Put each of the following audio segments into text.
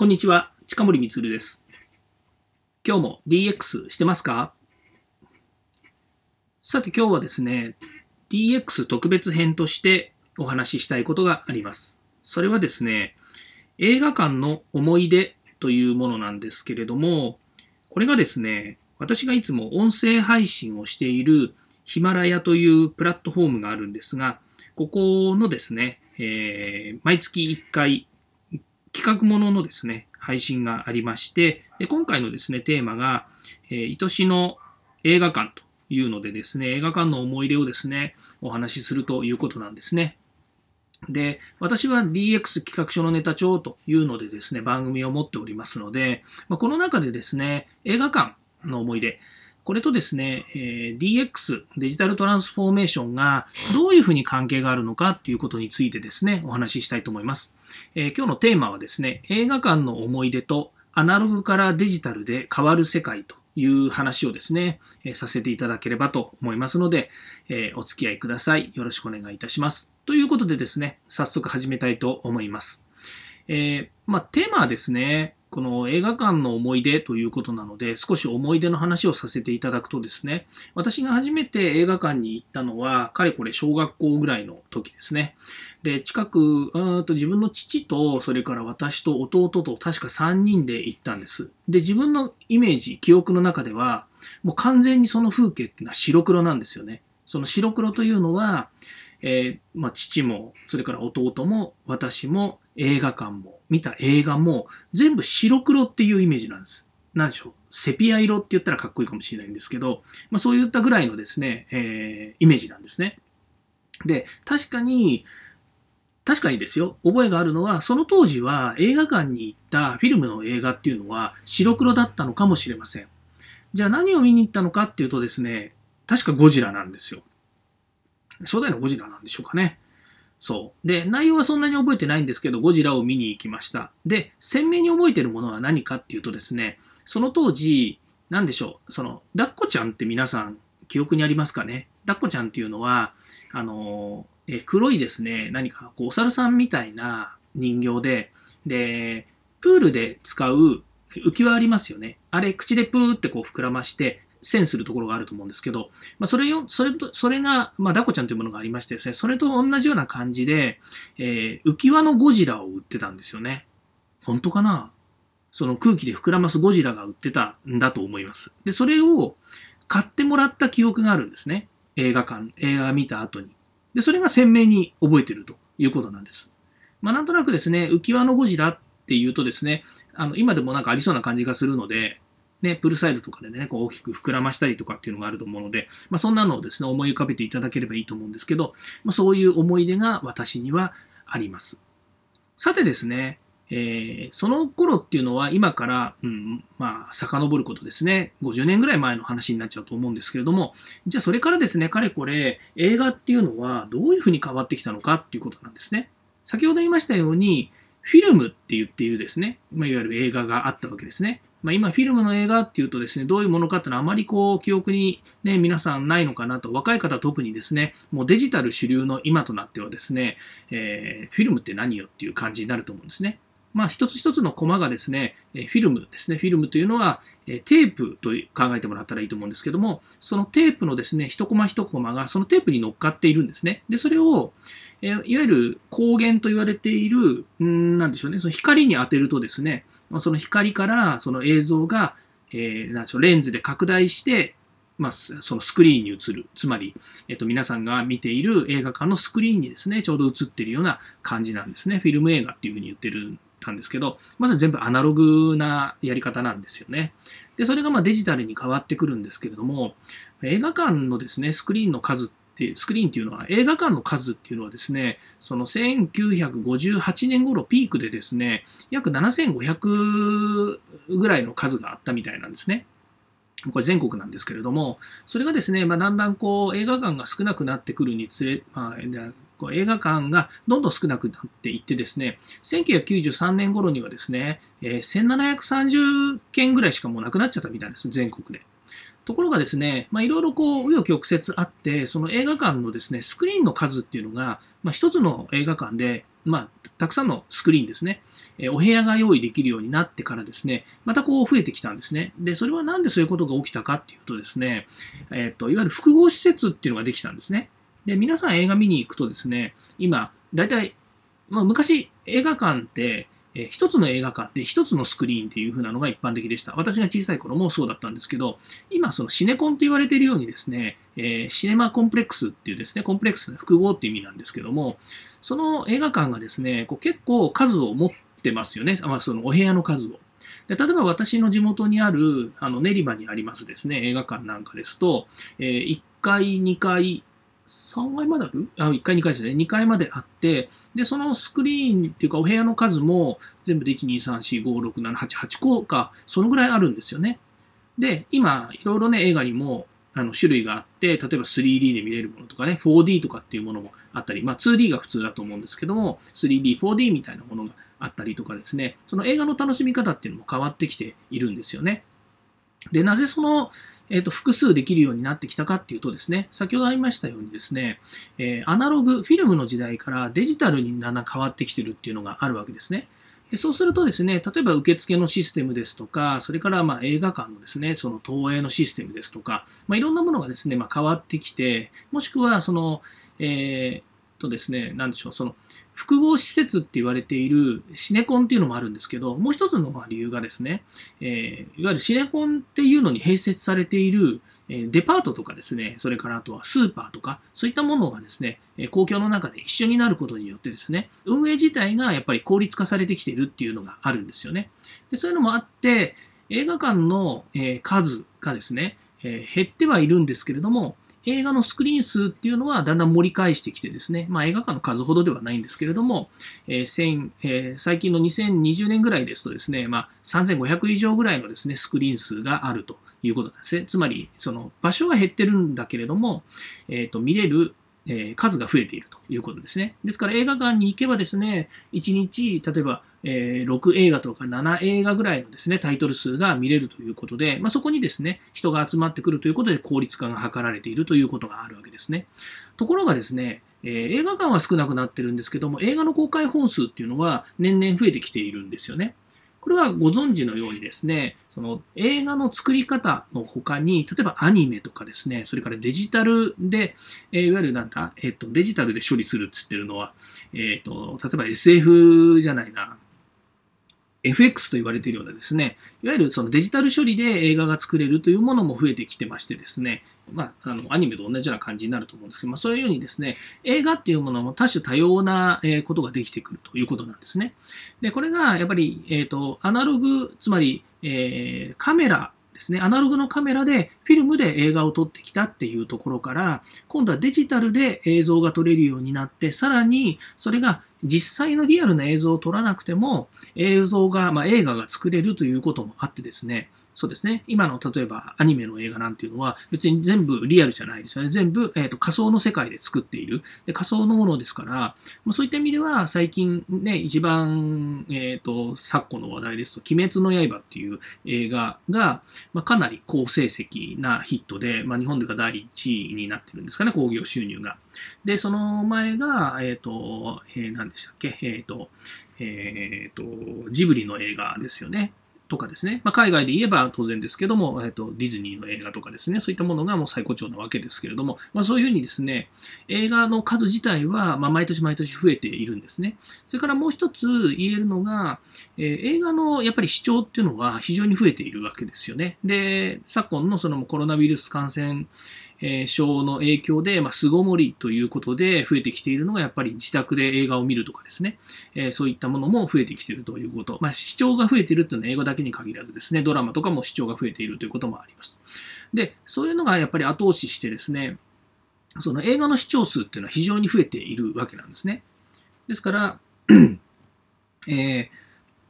こんにちは、近森光です。今日も DX してますか？さて今日はですね、DX 特別編としてお話ししたいことがあります。それはですね、映画館の思い出というものなんですけれども、これがですね、私がいつも音声配信をしているヒマラヤというプラットフォームがあるんですが、ここのですね、えー、毎月1回企画もののですね、配信がありまして、で今回のですね、テーマが、えー、愛しの映画館というのでですね、映画館の思い出をですね、お話しするということなんですね。で、私は DX 企画書のネタ帳というのでですね、番組を持っておりますので、まあ、この中でですね、映画館の思い出、これとですね、えー、DX、デジタルトランスフォーメーションがどういうふうに関係があるのかということについてですね、お話ししたいと思います。えー、今日のテーマはですね、映画館の思い出とアナログからデジタルで変わる世界という話をですね、えー、させていただければと思いますので、えお付き合いください。よろしくお願いいたします。ということでですね、早速始めたいと思います。えまあ、テーマはですね、この映画館の思い出ということなので、少し思い出の話をさせていただくとですね、私が初めて映画館に行ったのは、かれこれ小学校ぐらいの時ですね。で、近く、うんと自分の父と、それから私と弟と確か3人で行ったんです。で、自分のイメージ、記憶の中では、もう完全にその風景っていうのは白黒なんですよね。その白黒というのは、えー、まあ、父も、それから弟も、私も、映画館も、見た映画も全部白黒っていうイメージなんです。何でしょう。セピア色って言ったらかっこいいかもしれないんですけど、まあ、そういったぐらいのですね、えー、イメージなんですね。で、確かに、確かにですよ、覚えがあるのは、その当時は映画館に行ったフィルムの映画っていうのは白黒だったのかもしれません。じゃあ何を見に行ったのかっていうとですね、確かゴジラなんですよ。初代のゴジラなんでしょうかね。そう。で、内容はそんなに覚えてないんですけど、ゴジラを見に行きました。で、鮮明に覚えてるものは何かっていうとですね、その当時、なんでしょう、その、ダッコちゃんって皆さん、記憶にありますかね？ダッコちゃんっていうのは、あの、え黒いですね、何かこうお猿さんみたいな人形で、で、プールで使う浮き輪ありますよね。あれ、口でプーってこう膨らまして、線するところがあると思うんですけど、まあ、それよ、それと、それが、まあ、ダコちゃんというものがありましてですね、それと同じような感じで、えー、浮き輪のゴジラを売ってたんですよね。本当かな？その空気で膨らますゴジラが売ってたんだと思います。で、それを買ってもらった記憶があるんですね。映画館、映画見た後に。で、それが鮮明に覚えてるということなんです。まあ、なんとなくですね、浮き輪のゴジラっていうとですね、あの、今でもなんかありそうな感じがするので、ね、プルサイドとかでね、こう大きく膨らましたりとかっていうのがあると思うので、まあ、そんなのをですね、思い浮かべていただければいいと思うんですけど、まあ、そういう思い出が私にはあります。さてですね、えー、その頃っていうのは今から、うん、まあ、遡ることですね、50年ぐらい前の話になっちゃうと思うんですけれども、じゃあそれからですね、かれこれ映画っていうのはどういうふうに変わってきたのかっていうことなんですね。先ほど言いましたように、フィルムって言っているですね、まあ、いわゆる映画があったわけですね。まあ、今、フィルムの映画っていうとですね、どういうものかっていうのはあまりこう、記憶にね、皆さんないのかなと、若い方特にですね、もうデジタル主流の今となってはですね、えー、フィルムって何よっていう感じになると思うんですね。まあ、一つ一つのコマがですね、フィルムですね。フィルムというのは、テープと考えてもらったらいいと思うんですけども、そのテープのですね、一コマ一コマがそのテープに乗っかっているんですね。で、それを、いわゆる光源と言われている、んなんでしょうね、その光に当てるとですね、その光からその映像が、えー、なんでしょう、レンズで拡大して、まあ、そのスクリーンに映る。つまり、えっと、皆さんが見ている映画館のスクリーンにですね、ちょうど映ってるような感じなんですね。フィルム映画っていうふうに言ってるたんですけど、まず全部アナログなやり方なんですよね。で、それがまデジタルに変わってくるんですけれども、映画館のですね、スクリーンの数っで、スクリーンっていうのは、映画館の数っていうのはですね、その1958年頃ピークでですね、約7500ぐらいの数があったみたいなんですね。これ全国なんですけれども、それがですね、まあ、だんだんこう映画館が少なくなってくるにつれ、まあ、映画館がどんどん少なくなっていってですね、1993年頃にはですね、え、1730件ぐらいしかもうなくなっちゃったみたいです、全国で。ところがですね、まあ、いろいろこう、紆余曲折あって、その映画館のですね、スクリーンの数っていうのが、まあ、一つの映画館でまあ、たくさんのスクリーンですね、えお部屋が用意できるようになってからですね、またこう増えてきたんですね。で、それはなんでそういうことが起きたかっていうとですね、えっ、と、いわゆる複合施設っていうのができたんですね。で、皆さん映画見に行くとですね、今、大体、まあ、昔映画館って、えー、一つの映画館で一つのスクリーンっていう風なのが一般的でした。私が小さい頃もそうだったんですけど、今そのシネコンと言われているようにですね、えー、シネマコンプレックスっていうですね、コンプレックスの複合っていう意味なんですけども、その映画館がですね、こう結構数を持ってますよね。まあ、そのお部屋の数を。で例えば私の地元にあるあの練馬にありますですね、映画館なんかですと、えー、1階、2階、3階まである？あ ?1 階、2階ですね。2階まであって、で、そのスクリーンっていうかお部屋の数も全部で1、2、3、4、5、6、7、8、8個か、そのぐらいあるんですよね。で、今、いろいろね、映画にもあの種類があって、例えば 3D で見れるものとかね、4D とかっていうものもあったり、まあ 2D が普通だと思うんですけども、3D、4D みたいなものがあったりとかですね、その映画の楽しみ方っていうのも変わってきているんですよね。で、なぜそのえーと、複数できるようになってきたかっていうとですね、先ほどありましたようにですね、えー、アナログ、フィルムの時代からデジタルにだんだん変わってきてるっていうのがあるわけですね。でそうするとですね、例えば受付のシステムですとか、それからま映画館のですね、その投影のシステムですとか、まあ、いろんなものがですね、まあ、変わってきて、もしくはその、えー、とですね、なんでしょう、その複合施設って言われているシネコンっていうのもあるんですけど、もう一つの理由がですね、えー、いわゆるシネコンっていうのに併設されているデパートとかですね、それからあとはスーパーとか、そういったものがですね、公共の中で一緒になることによってですね、運営自体がやっぱり効率化されてきているっていうのがあるんですよね。でそういうのもあって、映画館の数がですね、減ってはいるんですけれども、映画のスクリーン数っていうのはだんだん盛り返してきてですね、まあ、映画館の数ほどではないんですけれども、えーえー、最近の2020年ぐらいですとですね、まあ、3500以上ぐらいのですね、スクリーン数があるということなんですね。つまり、その場所は減ってるんだけれども、えー、と見れる数が増えているということですね。ですから映画館に行けばですね、1日、例えば、えー、6映画とか7映画ぐらいのですね、タイトル数が見れるということで、まあ、そこにですね、人が集まってくるということで効率化が図られているということがあるわけですね。ところがですね、えー、映画館は少なくなってるんですけども、映画の公開本数っていうのは年々増えてきているんですよね。これはご存知のようにですね、その映画の作り方の他に、例えばアニメとかですね、それからデジタルで、えー、いわゆるなんだ、えっ、ー、と、デジタルで処理するっつってるのは、えっ、ー、と、例えば SF じゃないな、FX と言われているようなですね、いわゆるそのデジタル処理で映画が作れるというものも増えてきてましてですね、まあ、あのアニメと同じような感じになると思うんですけど、まあ、そういうようにですね、映画っていうものも多種多様なことができてくるということなんですね。で、これがやっぱり、えっ、ー、と、アナログ、つまり、えー、カメラですね、アナログのカメラでフィルムで映画を撮ってきたっていうところから、今度はデジタルで映像が撮れるようになって、さらにそれが実際のリアルな映像を撮らなくても、映像が、まあ、映画が作れるということもあってですね、そうですね。今の例えばアニメの映画なんていうのは別に全部リアルじゃないですよね。全部、えーと、仮想の世界で作っている。で仮想のものですから、まあ、そういった意味では最近ね、一番、えっ、ー、と、昨今の話題ですと、鬼滅の刃っていう映画が、まあ、かなり好成績なヒットで、まあ、日本では第1位になってるんですかね、興行収入が。で、その前が、えっ、ー、と、えー、何でしたっけ、えっ、ー、と、えっ、と、ジブリの映画ですよね。とかですね、まあ、海外で言えば当然ですけども、えーと、ディズニーの映画とかですね、そういったものがもう最高潮なわけですけれども、まあ、そういうふうにですね、映画の数自体は、まあ、毎年毎年増えているんですね。それからもう一つ言えるのが、えー、映画のやっぱり視聴っていうのは非常に増えているわけですよね。で、昨今のそのコロナウイルス感染え症の影響で、まあ、巣ごもりということで増えてきているのが、やっぱり自宅で映画を見るとかですね、えそういったものも増えてきているということ。まあ、視聴が増えているというのは英語だけに限らずですね、ドラマとかも視聴が増えているということもあります。で、そういうのがやっぱり後押ししてですね、その映画の視聴数っていうのは非常に増えているわけなんですね。ですから、えー、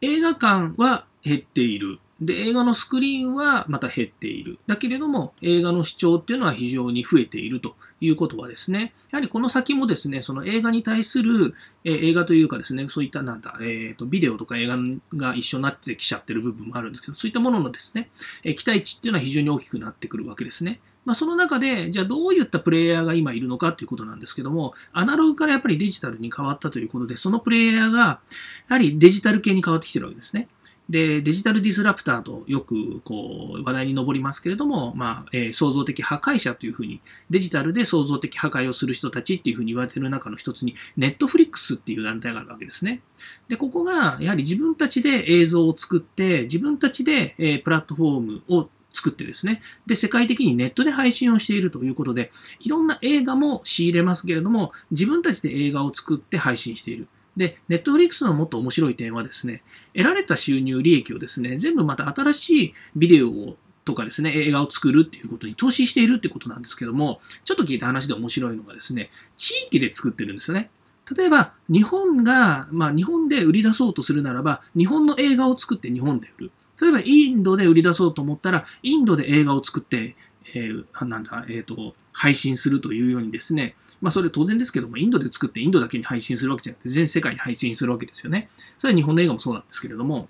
映画館は減っている。で、映画のスクリーンはまた減っている。だけれども、映画の視聴っていうのは非常に増えているということはですね、やはりこの先もですね、その映画に対する、えー、映画というかですね、そういったなんだ、えっ、ー、と、ビデオとか映画が一緒になってきちゃってる部分もあるんですけど、そういったもののですね、えー、期待値っていうのは非常に大きくなってくるわけですね。まあ、その中で、じゃあどういったプレイヤーが今いるのかということなんですけども、アナログからやっぱりデジタルに変わったということで、そのプレイヤーが、やはりデジタル系に変わってきてるわけですね。で、デジタルディスラプターとよくこう話題に上りますけれども、まあ、えー、創造的破壊者というふうに、デジタルで創造的破壊をする人たちっていうふうに言われている中の一つに、ネットフリックスっていう団体があるわけですね。で、ここがやはり自分たちで映像を作って、自分たちで、えー、プラットフォームを作ってですね。で、世界的にネットで配信をしているということで、いろんな映画も仕入れますけれども、自分たちで映画を作って配信している。で、ネットフリックスのもっと面白い点はですね、得られた収入利益をですね、全部また新しいビデオをとかですね、映画を作るっていうことに投資しているってことなんですけども、ちょっと聞いた話で面白いのがですね、地域で作ってるんですよね。例えば、日本が、まあ日本で売り出そうとするならば、日本の映画を作って日本で売る。例えば、インドで売り出そうと思ったら、インドで映画を作って、えー、なんだ、えっ、ー、と、配信するというようにですね、まあそれ当然ですけども、インドで作ってインドだけに配信するわけじゃなくて、全世界に配信するわけですよね。それは日本の映画もそうなんですけれども、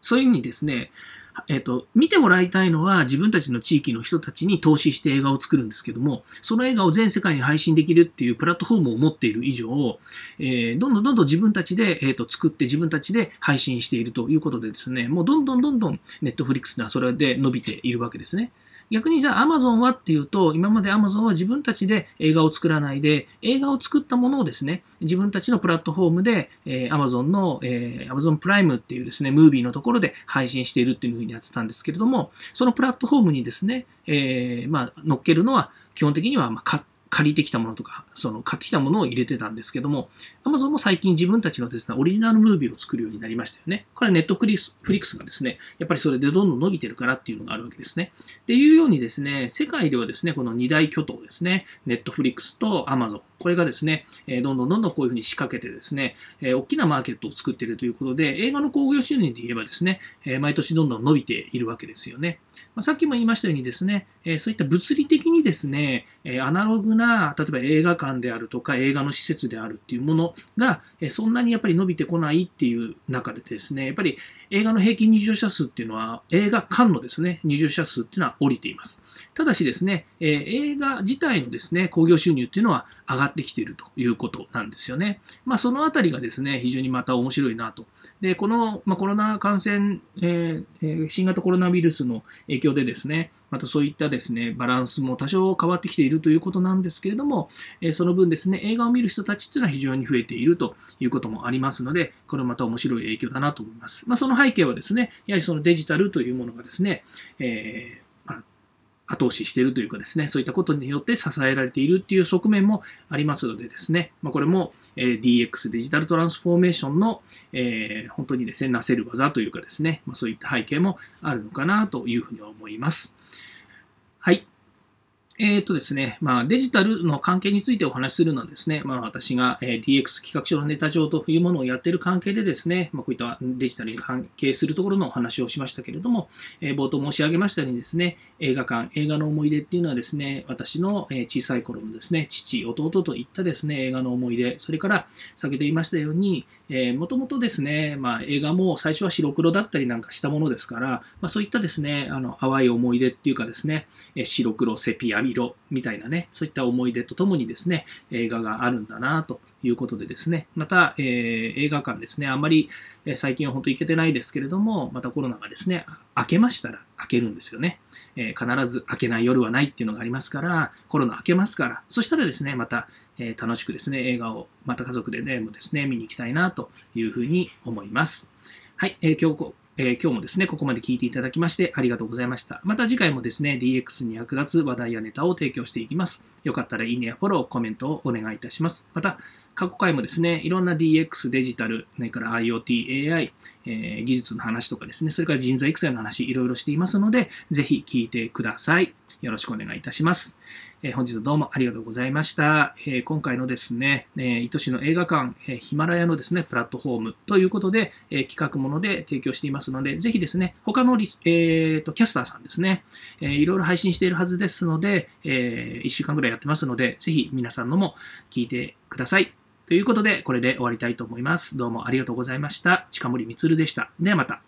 そういうふうにですね、えっ、ー、と、見てもらいたいのは自分たちの地域の人たちに投資して映画を作るんですけども、その映画を全世界に配信できるっていうプラットフォームを持っている以上、えー、どんどんどんどん自分たちで、えーと、作って自分たちで配信しているということでですね、もうどんどんどんどんネットフリックスはそれで伸びているわけですね。逆にじゃあ Amazon はっていうと、今まで Amazon は自分たちで映画を作らないで、映画を作ったものをですね、自分たちのプラットフォームで、えー、Amazon の、えー、Amazon プライムっていうですね、ムービーのところで配信しているっていうふうにやってたんですけれども、そのプラットフォームにですね、えー、まあ、乗っけるのは基本的には、まあ、借りてきたものとか、その買ってきたものを入れてたんですけども、Amazon も最近自分たちのですね、オリジナルムービーを作るようになりましたよね。これはネットフリックスがですね、やっぱりそれでどんどん伸びてるからっていうのがあるわけですね。っていうようにですね、世界ではですね、この二大巨頭ですね、ネットフリックスと Amazon、これがですね、えどんどんどんどんこういうふうに仕掛けてですね、え大きなマーケットを作っているということで、映画の興行収入で言えばですね、え毎年どんどん伸びているわけですよね。まさっきも言いましたようにですね、えそういった物理的にですね、えアナログな、例えば映画館であるとか映画の施設であるっていうものが、えそんなにやっぱり伸びてこないっていう中でですね、やっぱり映画の平均入場者数っていうのは、映画館のですね、入場者数っていうのは降りています。ただしですね、え、映画自体のですね、興行収入っていうのは上がってきているということなんですよね。まあ、そのあたりがですね、非常にまた面白いなと。で、この、まあ、コロナ感染、えー、新型コロナウイルスの影響でですね、またそういったですね、バランスも多少変わってきているということなんですけれども、えー、その分ですね、映画を見る人たちっていうのは非常に増えているということもありますので、これまた面白い影響だなと思います。まあ、その背景はですね、やはりそのデジタルというものがですね、えー後押ししているというかですね、そういったことによって支えられているっていう側面もありますのでですね、まあ、これも、え DX デジタルトランスフォーメーションの、えー、本当にですね、なせる技というかですね、まあ、そういった背景もあるのかなというふうに思います。はい。えっ、ー、とですね、まあ、デジタルの関係についてお話しするのはですね、まあ、私が、え DX 企画書のネタ上というものをやっている関係でですね、まあ、こういったデジタルに関係するところのお話をしましたけれども、え、冒頭申し上げましたようにですね、映画館、映画の思い出っていうのはですね、私の小さい頃のですね、父、弟といったですね、映画の思い出、それから先ほど言いましたように、もともとですね、まあ、映画も最初は白黒だったりなんかしたものですから、まあ、そういったですね、あの淡い思い出っていうかですね、白黒、セピア、色みたいなね、そういった思い出とともにですね、映画があるんだなということでですね、また、えー、映画館ですね、あんまり、え最近は本当行けてないですけれども、またコロナがですね、明けましたら開けるんですよね。えー、必ず開けない夜はないっていうのがありますから、コロナ明けますから、そしたらですね、また、えー、楽しくですね、映画をまた家族でね、もですね、見に行きたいなというふうに思います。はい、え、今日え、今日もですね、ここまで聞いていただきましてありがとうございました。また次回もですね、DX に役立つ話題やネタを提供していきます。よかったらいいねやフォロー、コメントをお願いいたします。また、過去回もですね、いろんな DX、デジタル、それから IoT、AI、えー、技術の話とかですね、それから人材育成の話、いろいろしていますので、ぜひ聞いてください。よろしくお願いいたします。えー、本日はどうもありがとうございました。えー、今回のですね、えー、愛しの映画館、えヒマラヤのですね、プラットフォームということで、え企画もので提供していますので、ぜひですね、他のリス、えーと、キャスターさんですね、えいろいろ配信しているはずですので、えー1週間ぐらいやってますので、ぜひ皆さんのも聞いてください。ということで、これで終わりたいと思います。どうもありがとうございました。近森光でした。ではまた。